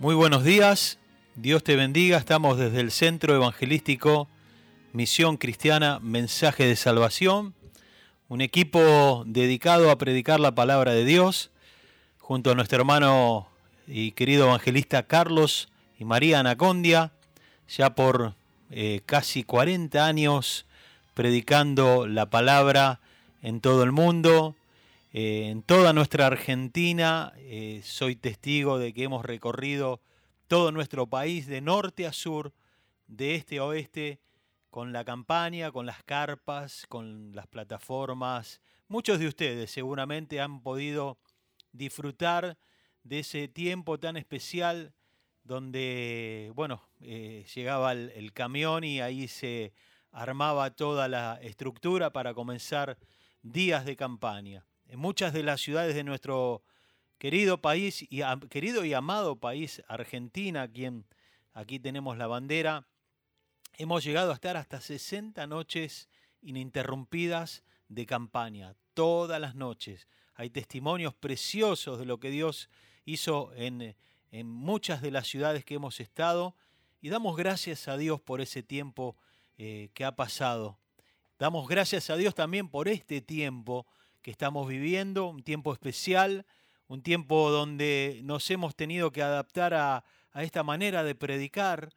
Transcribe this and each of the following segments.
Muy buenos días, Dios te bendiga, estamos desde el Centro Evangelístico Misión Cristiana Mensaje de Salvación, un equipo dedicado a predicar la palabra de Dios, junto a nuestro hermano y querido evangelista Carlos y María Anacondia, ya por eh, casi 40 años predicando la palabra en todo el mundo, eh, en toda nuestra Argentina. Eh, soy testigo de que hemos recorrido todo nuestro país de norte a sur, de este a oeste, con la campaña, con las carpas, con las plataformas. Muchos de ustedes seguramente han podido disfrutar de ese tiempo tan especial donde, bueno, eh, llegaba el, camión y ahí se armaba toda la estructura para comenzar días de campaña. En muchas de las ciudades de nuestro querido país, y querido y amado país, Argentina, quien aquí tenemos la bandera, hemos llegado a estar hasta 60 noches ininterrumpidas de campaña, todas las noches. Hay testimonios preciosos de lo que Dios hizo en, muchas de las ciudades que hemos estado y damos gracias a Dios por ese tiempo eh, que ha pasado. Damos gracias a Dios también por este tiempo que estamos viviendo, un tiempo especial, un tiempo donde nos hemos tenido que adaptar a, esta manera de predicar,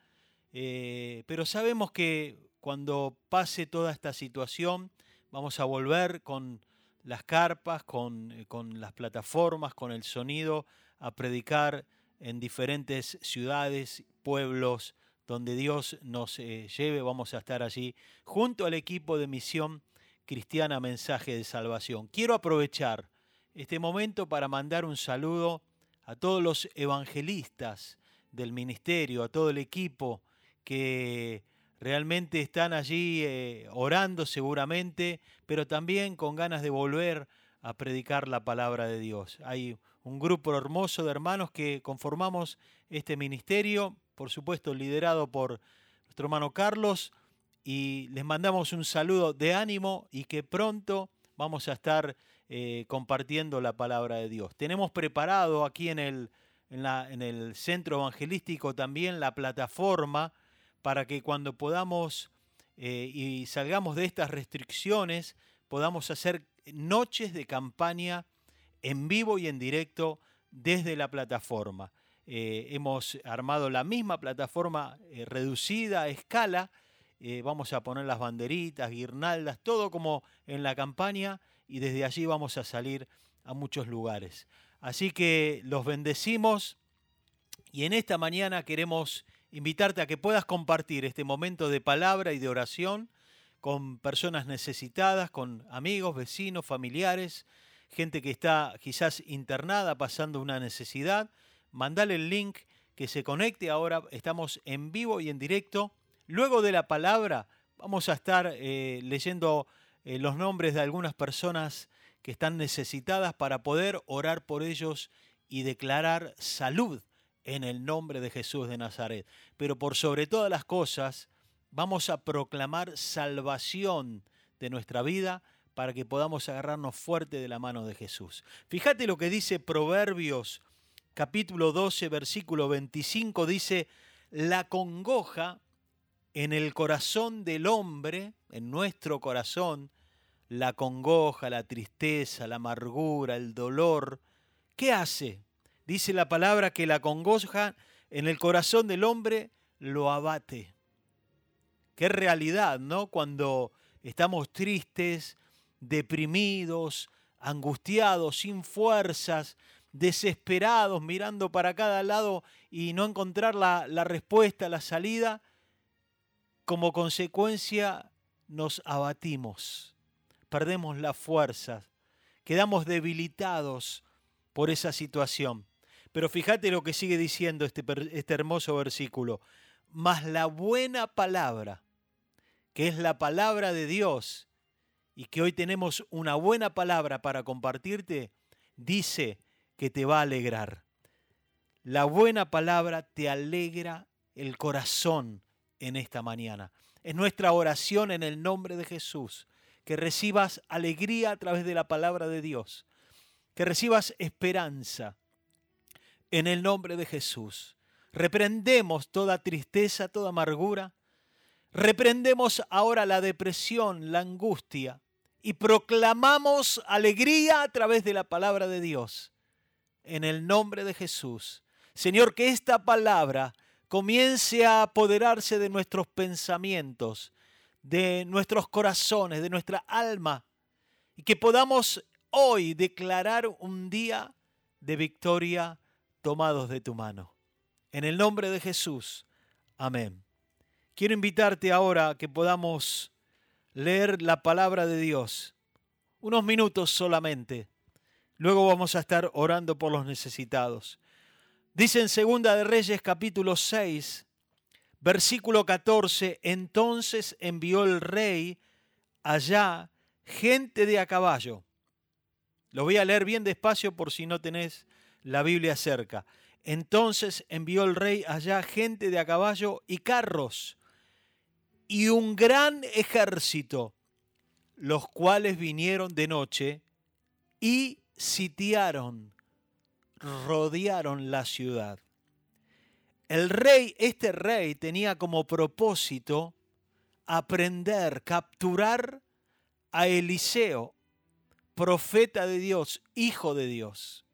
eh, pero sabemos que cuando pase toda esta situación vamos a volver con las carpas, con, eh, con las plataformas, con el sonido, a predicar en diferentes ciudades, pueblos, donde Dios nos eh, lleve, vamos a estar allí junto al equipo de misión cristiana Mensaje de Salvación. Quiero aprovechar este momento para mandar un saludo a todos los evangelistas del ministerio, a todo el equipo que realmente están allí eh, orando seguramente, pero también con ganas de volver a predicar la palabra de Dios. Hay un grupo hermoso de hermanos que conformamos este ministerio, por supuesto liderado por nuestro hermano Carlos, y les mandamos un saludo de ánimo y que pronto vamos a estar eh, compartiendo la palabra de Dios. Tenemos preparado aquí en el, en, el centro evangelístico también la plataforma para que cuando podamos eh, y salgamos de estas restricciones podamos hacer noches de campaña en vivo y en directo desde la plataforma. Eh, hemos armado la misma plataforma reducida a escala. Eh, vamos a poner las banderitas, guirnaldas, todo como en la campaña y desde allí vamos a salir a muchos lugares. Así que los bendecimos y en esta mañana queremos invitarte a que puedas compartir este momento de palabra y de oración con personas necesitadas, con amigos, vecinos, familiares, gente que está quizás internada pasando una necesidad. Mandale el link que se conecte ahora. Estamos en vivo y en directo. Luego de la palabra vamos a estar eh, leyendo eh, los nombres de algunas personas que están necesitadas para poder orar por ellos y declarar salud en el nombre de Jesús de Nazaret. Pero por sobre todas las cosas, vamos a proclamar salvación de nuestra vida para que podamos agarrarnos fuerte de la mano de Jesús. Fíjate lo que dice Proverbios capítulo 12, versículo 25, dice, la congoja en el corazón del hombre, en nuestro corazón, la congoja, la tristeza, la amargura, el dolor, ¿qué hace? Dice la palabra que la congoja en el corazón del hombre lo abate. Qué realidad, ¿no? Cuando estamos tristes, deprimidos, angustiados, sin fuerzas, desesperados, mirando para cada lado y no encontrar la, la respuesta, la salida, como consecuencia nos abatimos, perdemos las fuerzas, quedamos debilitados por esa situación. Pero fíjate lo que sigue diciendo este, este hermoso versículo. Mas la buena palabra que es la palabra de Dios, y que hoy tenemos una buena palabra para compartirte, dice que te va a alegrar. La buena palabra te alegra el corazón en esta mañana. Es nuestra oración en el nombre de Jesús, que recibas alegría a través de la palabra de Dios, que recibas esperanza en el nombre de Jesús. Reprendemos toda tristeza, toda amargura. Reprendemos ahora la depresión, la angustia y proclamamos alegría a través de la palabra de Dios. En el nombre de Jesús. Señor, que esta palabra comience a apoderarse de nuestros pensamientos, de nuestros corazones, de nuestra alma, y que podamos hoy declarar un día de victoria tomados de tu mano. En el nombre de Jesús. Amén. Quiero invitarte ahora a que podamos leer la palabra de Dios. Unos minutos solamente. Luego vamos a estar orando por los necesitados. Dice en Segunda de Reyes capítulo 6, versículo 14, entonces envió el rey allá gente de a caballo. Lo voy a leer bien despacio por si no tenés la Biblia cerca. Entonces envió el rey allá gente de a caballo y carros y un gran ejército, los cuales vinieron de noche y sitiaron, rodearon la ciudad. El rey, este rey tenía como propósito aprender, capturar a Eliseo, profeta de Dios, hijo de Dios.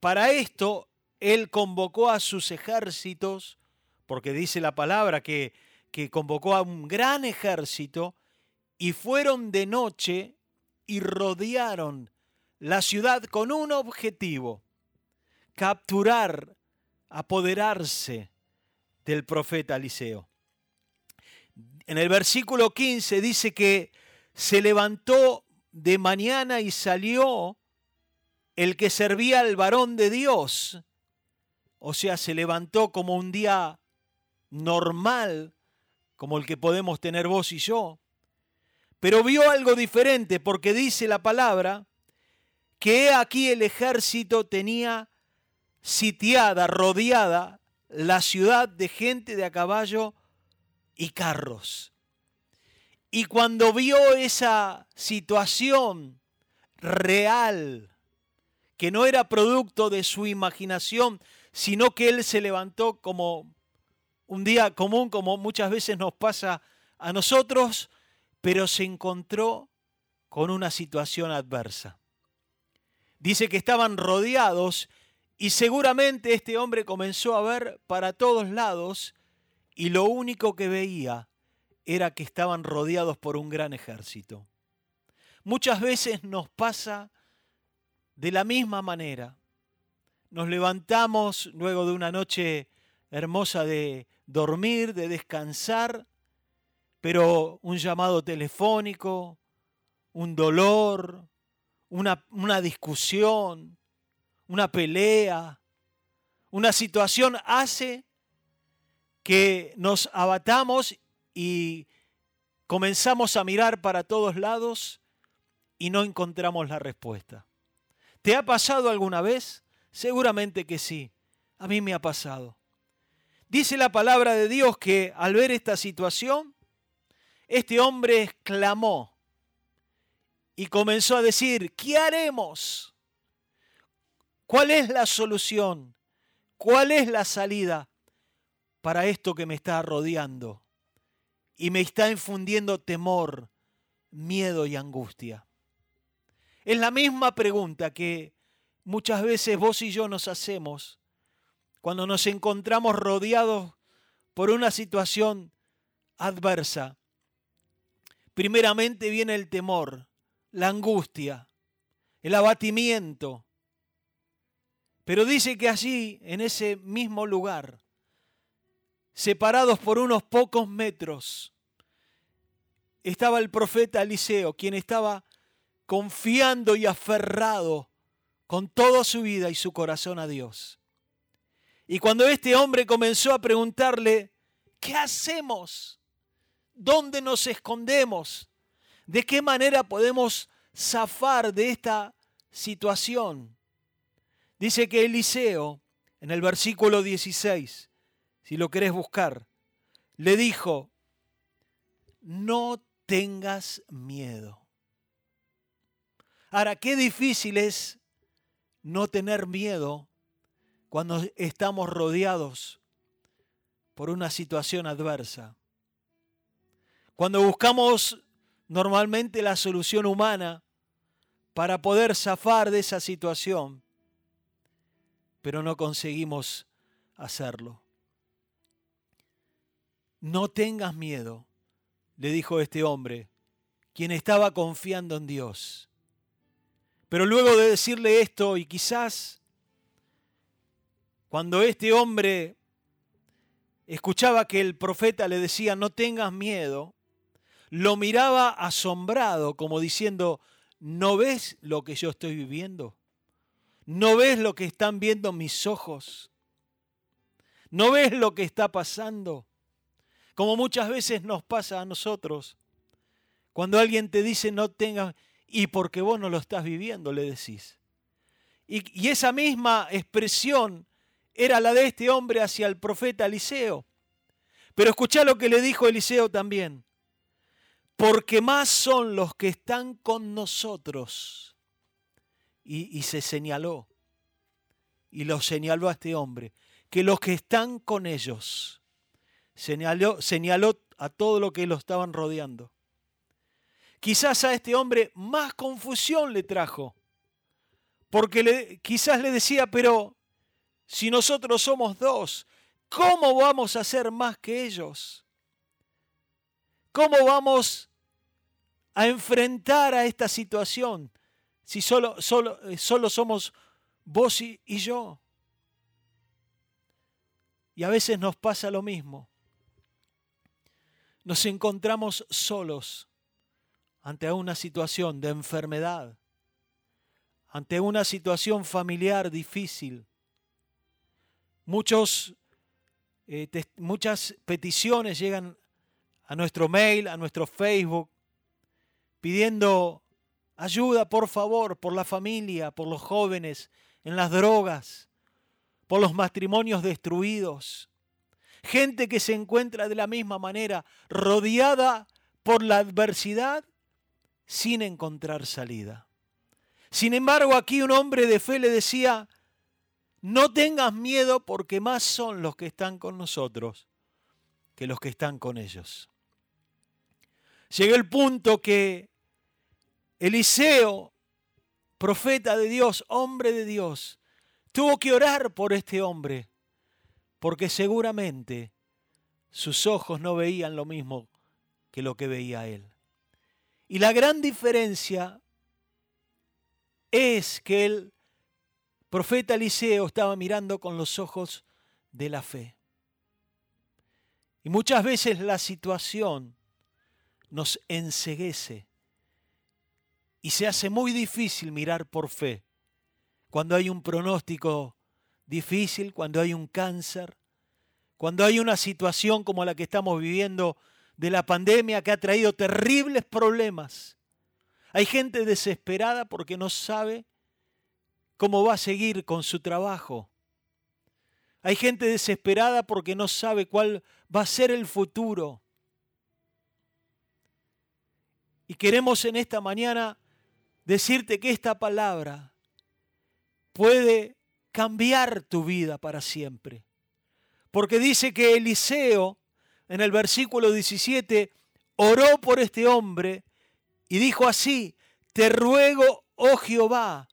Para esto, él convocó a sus ejércitos, porque dice la palabra que que convocó a un gran ejército y fueron de noche y rodearon la ciudad con un objetivo, capturar, apoderarse del profeta Eliseo. En el versículo 15 dice que se levantó de mañana y salió el que servía al varón de Dios. O sea, se levantó como un día normal como el que podemos tener vos y yo, pero vio algo diferente porque dice la palabra que aquí el ejército tenía sitiada, rodeada la ciudad de gente de a caballo y carros. Y cuando vio esa situación real, que no era producto de su imaginación, sino que él se levantó como un día común como muchas veces nos pasa a nosotros, pero se encontró con una situación adversa. Dice que estaban rodeados y seguramente este hombre comenzó a ver para todos lados y lo único que veía era que estaban rodeados por un gran ejército. Muchas veces nos pasa de la misma manera. Nos levantamos luego de una noche hermosa de dormir, de descansar, pero un llamado telefónico, un dolor, una, una discusión, una pelea, una situación hace que nos abatamos y comenzamos a mirar para todos lados y no encontramos la respuesta. ¿Te ha pasado alguna vez? Seguramente que sí. A mí me ha pasado. Dice la palabra de Dios que al ver esta situación, este hombre exclamó y comenzó a decir, ¿qué haremos? ¿Cuál es la solución? ¿Cuál es la salida para esto que me está rodeando y me está infundiendo temor, miedo y angustia? Es la misma pregunta que muchas veces vos y yo nos hacemos cuando nos encontramos rodeados por una situación adversa. Primeramente viene el temor, la angustia, el abatimiento. Pero dice que allí, en ese mismo lugar, separados por unos pocos metros, estaba el profeta Eliseo, quien estaba confiando y aferrado con toda su vida y su corazón a Dios. Y cuando este hombre comenzó a preguntarle, ¿qué hacemos? ¿Dónde nos escondemos? ¿De qué manera podemos zafar de esta situación? Dice que Eliseo, en el versículo 16, si lo querés buscar, le dijo, no tengas miedo. Ahora, qué difícil es no tener miedo cuando estamos rodeados por una situación adversa. Cuando buscamos normalmente la solución humana para poder zafar de esa situación, pero no conseguimos hacerlo. No tengas miedo, le dijo este hombre, quien estaba confiando en Dios. Pero luego de decirle esto, y quizás cuando este hombre escuchaba que el profeta le decía, no tengas miedo, lo miraba asombrado, como diciendo, ¿no ves lo que yo estoy viviendo? ¿No ves lo que están viendo mis ojos? ¿No ves lo que está pasando? Como muchas veces nos pasa a nosotros. Cuando alguien te dice no tengas, y porque vos no lo estás viviendo, le decís. Y, esa misma expresión era la de este hombre hacia el profeta Eliseo. Pero escuchá lo que le dijo Eliseo también porque más son los que están con nosotros. Y, se señaló, y lo señaló a este hombre, que los que están con ellos. Señaló, señaló a todo lo que lo estaban rodeando. Quizás a este hombre más confusión le trajo, porque le, quizás le decía, pero si nosotros somos dos, ¿cómo vamos a ser más que ellos? ¿Cómo vamos a enfrentar a esta situación si solo, solo, eh, solo somos vos y, y yo? Y a veces nos pasa lo mismo. Nos encontramos solos ante una situación de enfermedad, ante una situación familiar difícil. Muchos, eh, muchas peticiones llegan a nuestro mail, a nuestro Facebook, pidiendo ayuda, por favor, por la familia, por los jóvenes, en las drogas, por los matrimonios destruidos. Gente que se encuentra de la misma manera, rodeada por la adversidad, sin encontrar salida. Sin embargo, aquí un hombre de fe le decía, no tengas miedo porque más son los que están con nosotros que los que están con ellos. Llega el punto que Eliseo, profeta de Dios, hombre de Dios, tuvo que orar por este hombre, porque seguramente sus ojos no veían lo mismo que lo que veía él. Y la gran diferencia es que el profeta Eliseo estaba mirando con los ojos de la fe. Y muchas veces la situación nos enseguece y se hace muy difícil mirar por fe. Cuando hay un pronóstico difícil, cuando hay un cáncer, cuando hay una situación como la que estamos viviendo de la pandemia que ha traído terribles problemas. Hay gente desesperada porque no sabe cómo va a seguir con su trabajo. Hay gente desesperada porque no sabe cuál va a ser el futuro. Y queremos en esta mañana decirte que esta palabra puede cambiar tu vida para siempre. Porque dice que Eliseo, en el versículo 17, oró por este hombre y dijo así, te ruego, oh Jehová,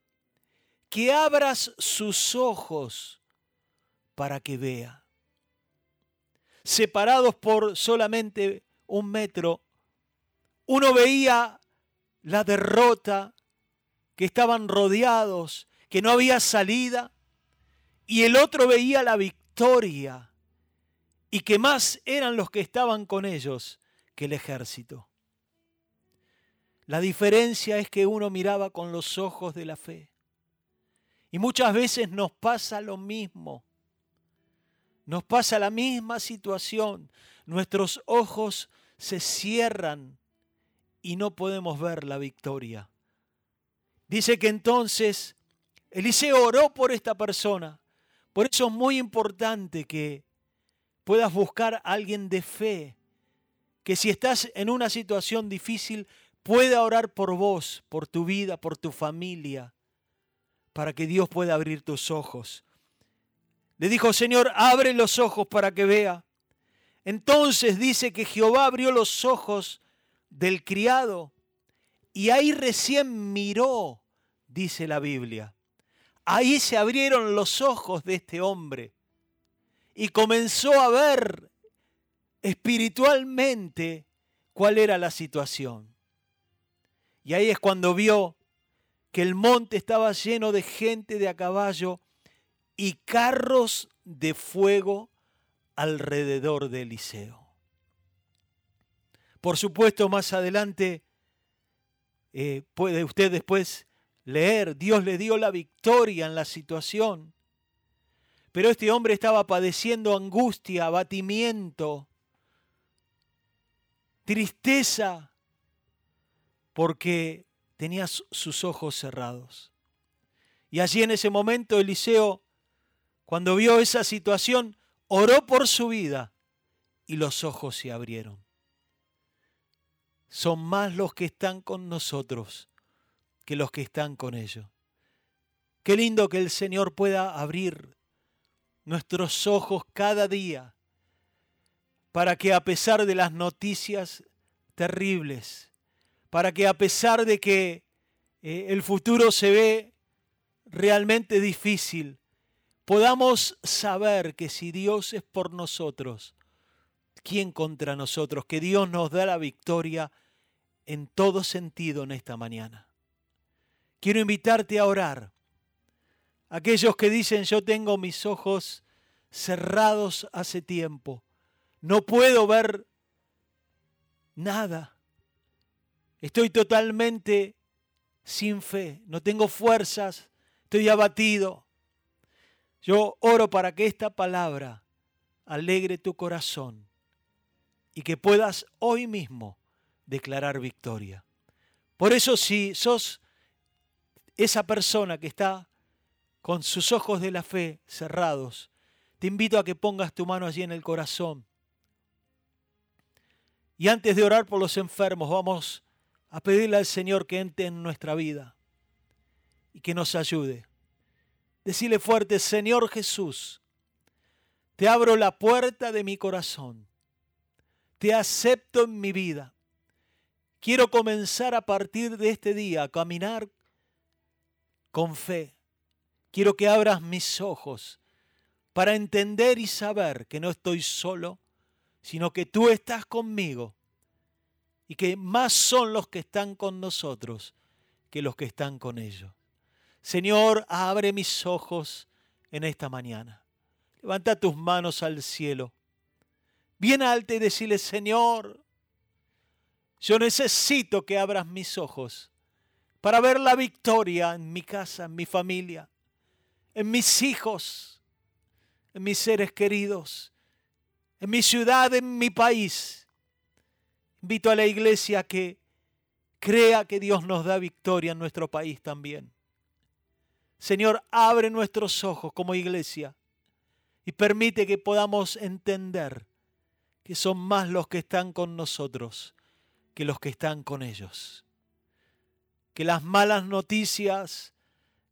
que abras sus ojos para que vea. Separados por solamente un metro, uno veía la derrota, que estaban rodeados, que no había salida, y el otro veía la victoria, y que más eran los que estaban con ellos que el ejército. La diferencia es que uno miraba con los ojos de la fe. Y muchas veces nos pasa lo mismo. Nos pasa la misma situación. Nuestros ojos se cierran y no podemos ver la victoria. Dice que entonces Eliseo oró por esta persona. Por eso es muy importante que puedas buscar a alguien de fe, que si estás en una situación difícil, pueda orar por vos, por tu vida, por tu familia, para que Dios pueda abrir tus ojos Le dijo, Señor, abre los ojos para que vea. Entonces dice que Jehová abrió los ojos del criado y ahí recién miró, dice la Biblia. Ahí se abrieron los ojos de este hombre y comenzó a ver espiritualmente cuál era la situación. Y ahí es cuando vio que el monte estaba lleno de gente de a caballo y carros de fuego alrededor de Eliseo. Por supuesto, más adelante eh, puede usted después leer, Dios le dio la victoria en la situación. Pero este hombre estaba padeciendo angustia, abatimiento, tristeza, porque tenía sus ojos cerrados. Y allí en ese momento Eliseo, cuando vio esa situación, oró por su vida y los ojos se abrieron. Son más los que están con nosotros que los que están con ellos. Qué lindo que el Señor pueda abrir nuestros ojos cada día para que a pesar de las noticias terribles, para que a pesar de que eh, el futuro se ve realmente difícil, podamos saber que si Dios es por nosotros, ¿quién contra nosotros? Que Dios nos da la victoria en todo sentido en esta mañana. Quiero invitarte a orar. Aquellos que dicen yo tengo mis ojos cerrados hace tiempo, no puedo ver nada. Estoy totalmente sin fe, no tengo fuerzas, estoy abatido. Yo oro para que esta palabra alegre tu corazón y que puedas hoy mismo declarar victoria. Por eso si sos esa persona que está con sus ojos de la fe cerrados, te invito a que pongas tu mano allí en el corazón. Y antes de orar por los enfermos, vamos a pedirle al Señor que entre en nuestra vida y que nos ayude. Decirle fuerte, Señor Jesús, te abro la puerta de mi corazón, te acepto en mi vida. Quiero comenzar a partir de este día a caminar con fe. Quiero que abras mis ojos para entender y saber que no estoy solo, sino que tú estás conmigo y que más son los que están con nosotros que los que están con ellos. Señor, abre mis ojos en esta mañana. Levanta tus manos al cielo. Bien alto y decirle, Señor, yo necesito que abras mis ojos para ver la victoria en mi casa, en mi familia, en mis hijos, en mis seres queridos, en mi ciudad, en mi país Invito a la iglesia que crea que Dios nos da victoria en nuestro país también. Señor, abre nuestros ojos como iglesia y permite que podamos entender que son más los que están con nosotros que los que están con ellos. Que las malas noticias,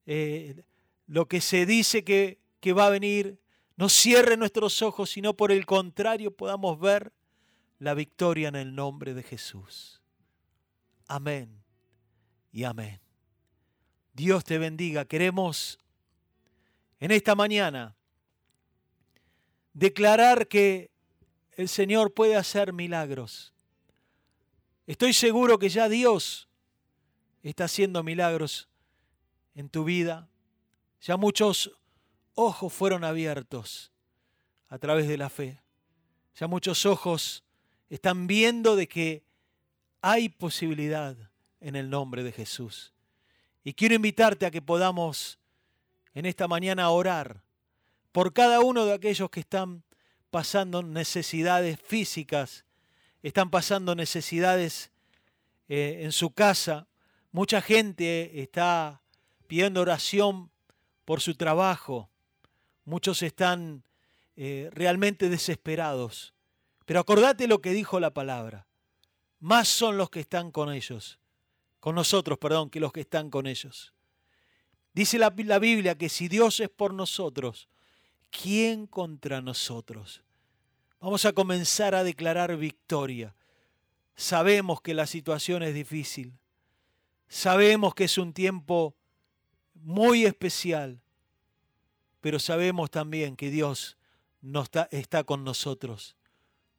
eh, lo que se dice que, que va a venir, no cierre nuestros ojos, sino por el contrario podamos ver la victoria en el nombre de Jesús. Amén y amén. Dios te bendiga. Queremos en esta mañana declarar que el Señor puede hacer milagros. Estoy seguro que ya Dios está haciendo milagros en tu vida. Ya muchos ojos fueron abiertos a través de la fe. Ya muchos ojos están viendo de que hay posibilidad en el nombre de Jesús. Y quiero invitarte a que podamos en esta mañana orar por cada uno de aquellos que están pasando necesidades físicas, están pasando necesidades eh, en su casa. Mucha gente está pidiendo oración por su trabajo. Muchos están eh, realmente desesperados. Pero acordate lo que dijo la palabra. Más son los que están con ellos, con nosotros, perdón, que los que están con ellos. Dice la, la Biblia que si Dios es por nosotros, ¿quién contra nosotros? Vamos a comenzar a declarar victoria. Sabemos que la situación es difícil. Sabemos que es un tiempo muy especial. Pero sabemos también que Dios está, está con nosotros.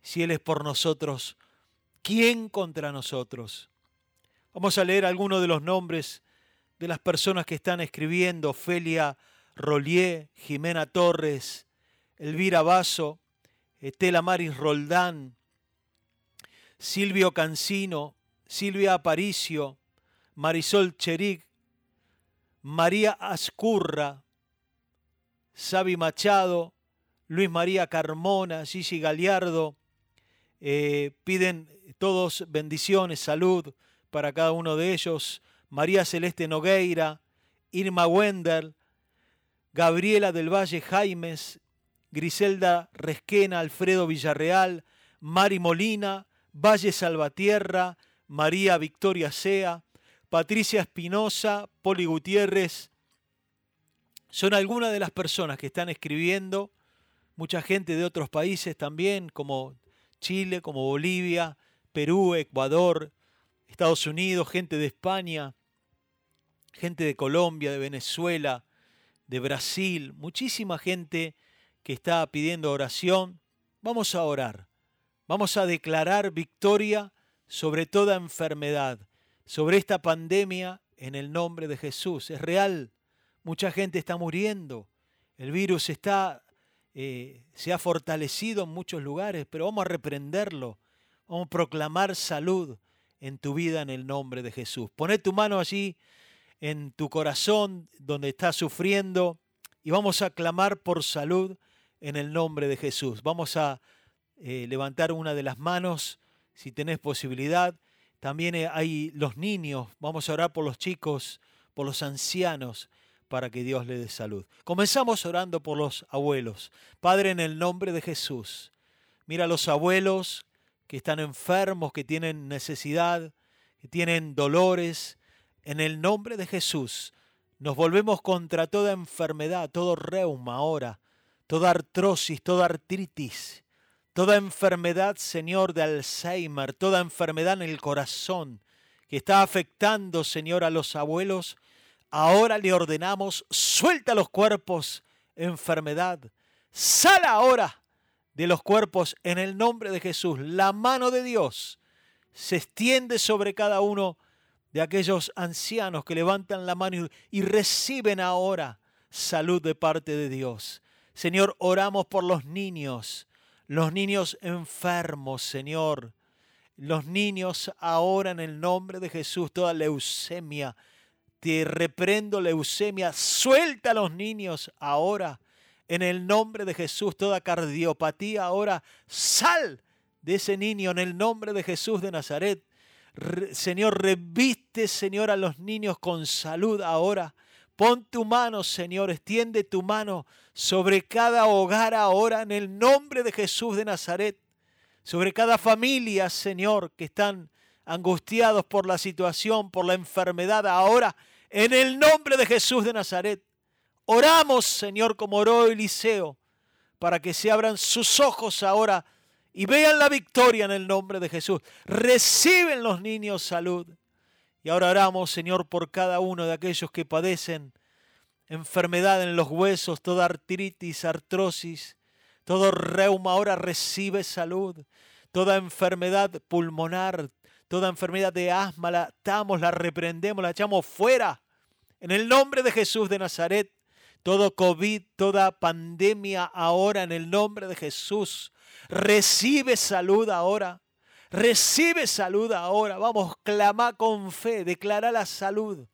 Si Él es por nosotros, ¿quién contra nosotros? Vamos a leer algunos de los nombres de las personas que están escribiendo. Ofelia Rollier, Jimena Torres, Elvira Basso, Estela Maris Roldán, Silvio Cancino, Silvia Aparicio, Marisol Cheric, María Ascurra, Sabi Machado, Luis María Carmona, Gigi Galiardo, eh, piden todos bendiciones, salud para cada uno de ellos, María Celeste Nogueira, Irma Wender, Gabriela del Valle Jaimes, Griselda Resquena, Alfredo Villarreal, Mari Molina, Valle Salvatierra, María Victoria Sea, Patricia Espinosa, Poli Gutiérrez. Son algunas de las personas que están escribiendo, mucha gente de otros países también, como Chile, como Bolivia, Perú, Ecuador, Estados Unidos, gente de España, gente de Colombia, de Venezuela, de Brasil, muchísima gente que está pidiendo oración, vamos a orar. Vamos a declarar victoria sobre toda enfermedad, sobre esta pandemia en el nombre de Jesús. Es real, mucha gente está muriendo, el virus está, eh, se ha fortalecido en muchos lugares, pero vamos a reprenderlo, vamos a proclamar salud en tu vida en el nombre de Jesús. Poné tu mano allí en tu corazón donde estás sufriendo y vamos a clamar por salud en el nombre de Jesús. Vamos a eh, levantar una de las manos si tenés posibilidad. También eh, hay los niños, vamos a orar por los chicos, por los ancianos, para que Dios les dé salud. Comenzamos orando por los abuelos. Padre, en el nombre de Jesús, mira a los abuelos que están enfermos, que tienen necesidad, que tienen dolores. En el nombre de Jesús, nos volvemos contra toda enfermedad, todo reuma ahora toda artrosis, toda artritis, toda enfermedad, Señor, de Alzheimer, toda enfermedad en el corazón que está afectando, Señor, a los abuelos, ahora le ordenamos, suelta los cuerpos, enfermedad, sal ahora de los cuerpos en el nombre de Jesús. La mano de Dios se extiende sobre cada uno de aquellos ancianos que levantan la mano y reciben ahora salud de parte de Dios. Señor, oramos por los niños, los niños enfermos, Señor. Los niños ahora en el nombre de Jesús, toda leucemia. Te reprendo leucemia. Suelta a los niños ahora. En el nombre de Jesús, toda cardiopatía ahora. Sal de ese niño en el nombre de Jesús de Nazaret. Señor, reviste, Señor, a los niños con salud ahora. Pon tu mano, Señor, extiende tu mano sobre cada hogar ahora en el nombre de Jesús de Nazaret. Sobre cada familia, Señor, que están angustiados por la situación, por la enfermedad ahora, en el nombre de Jesús de Nazaret. Oramos, Señor, como oró Eliseo, para que se abran sus ojos ahora y vean la victoria en el nombre de Jesús. Reciben los niños salud. Y ahora oramos, Señor, por cada uno de aquellos que padecen enfermedad en los huesos, toda artritis, artrosis, todo reuma ahora recibe salud. Toda enfermedad pulmonar, toda enfermedad de asma, la atamos, la reprendemos, la echamos fuera. En el nombre de Jesús de Nazaret, todo COVID, toda pandemia ahora, en el nombre de Jesús, recibe salud ahora. Recibe salud ahora. Vamos, clama con fe, declara la salud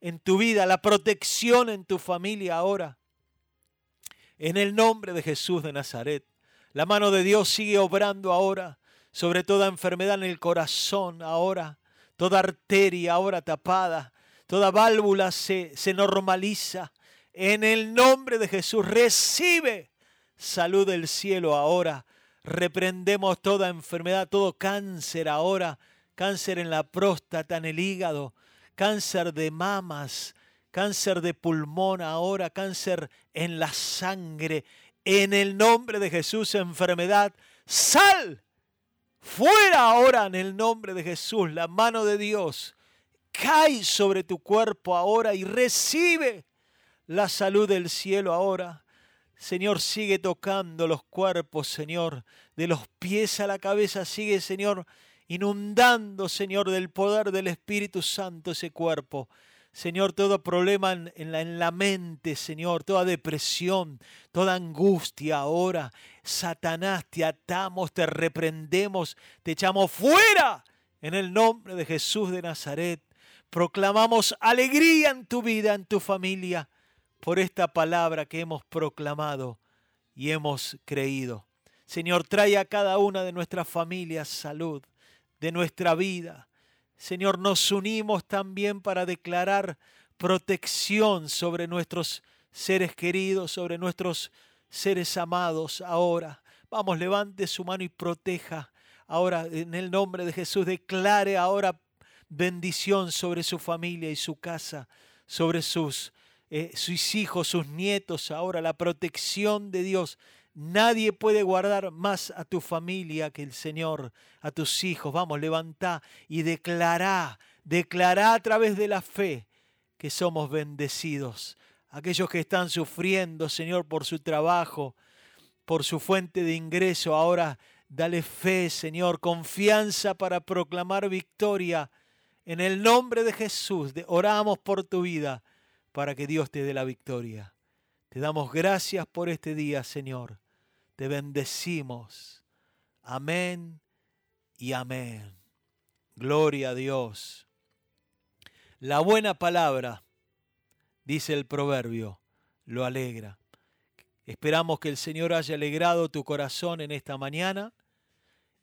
en tu vida, la protección en tu familia ahora. En el nombre de Jesús de Nazaret. La mano de Dios sigue obrando ahora sobre toda enfermedad en el corazón ahora, toda arteria ahora tapada, toda válvula se, se normaliza. En el nombre de Jesús recibe salud del cielo ahora Reprendemos toda enfermedad, todo cáncer ahora, cáncer en la próstata, en el hígado, cáncer de mamas, cáncer de pulmón ahora, cáncer en la sangre. En el nombre de Jesús, enfermedad, sal. Fuera ahora en el nombre de Jesús. La mano de Dios cae sobre tu cuerpo ahora y recibe la salud del cielo ahora. Señor, sigue tocando los cuerpos, Señor, de los pies a la cabeza. Sigue, Señor, inundando, Señor, del poder del Espíritu Santo ese cuerpo. Señor, todo problema en, la, en, la, mente, Señor, toda depresión, toda angustia ahora. Satanás, te atamos, te reprendemos, te echamos fuera en el nombre de Jesús de Nazaret. Proclamamos alegría en tu vida, en tu familia, por esta palabra que hemos proclamado y hemos creído. Señor, trae a cada una de nuestras familias salud, de nuestra vida. Señor, nos unimos también para declarar protección sobre nuestros seres queridos, sobre nuestros seres amados ahora. Vamos, levante su mano y proteja. Ahora, en el nombre de Jesús, declare ahora bendición sobre su familia y su casa, sobre sus, eh, sus hijos, sus nietos, ahora la protección de Dios. Nadie puede guardar más a tu familia que el Señor, a tus hijos. Vamos, levanta y declará, declará a través de la fe que somos bendecidos. Aquellos que están sufriendo, Señor, por su trabajo, por su fuente de ingreso, ahora dale fe, Señor, confianza para proclamar victoria en el nombre de Jesús, oramos por tu vida para que Dios te dé la victoria. Te damos gracias por este día, Señor. Te bendecimos. Amén y amén. Gloria a Dios. La buena palabra, dice el proverbio, lo alegra. Esperamos que el Señor haya alegrado tu corazón en esta mañana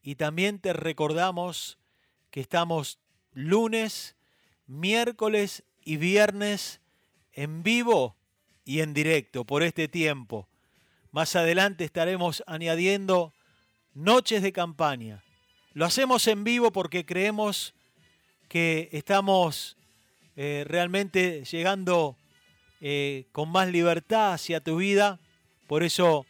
y también te recordamos que estamos lunes, miércoles y viernes en vivo y en directo por este tiempo. Más adelante estaremos añadiendo noches de campaña. Lo hacemos en vivo porque creemos que estamos eh, realmente llegando eh, con más libertad hacia tu vida. Por eso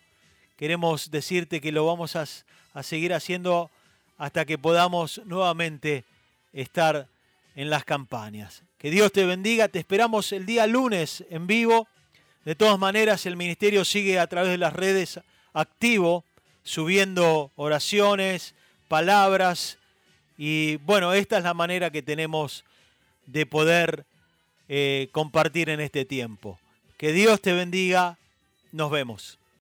queremos decirte que lo vamos a, a seguir haciendo hasta que podamos nuevamente estar en las campañas. Que Dios te bendiga, te esperamos el día lunes en vivo. De todas maneras, el ministerio sigue a través de las redes activo, subiendo oraciones, palabras. Y bueno, esta es la manera que tenemos de poder eh, compartir en este tiempo. Que Dios te bendiga. Nos vemos.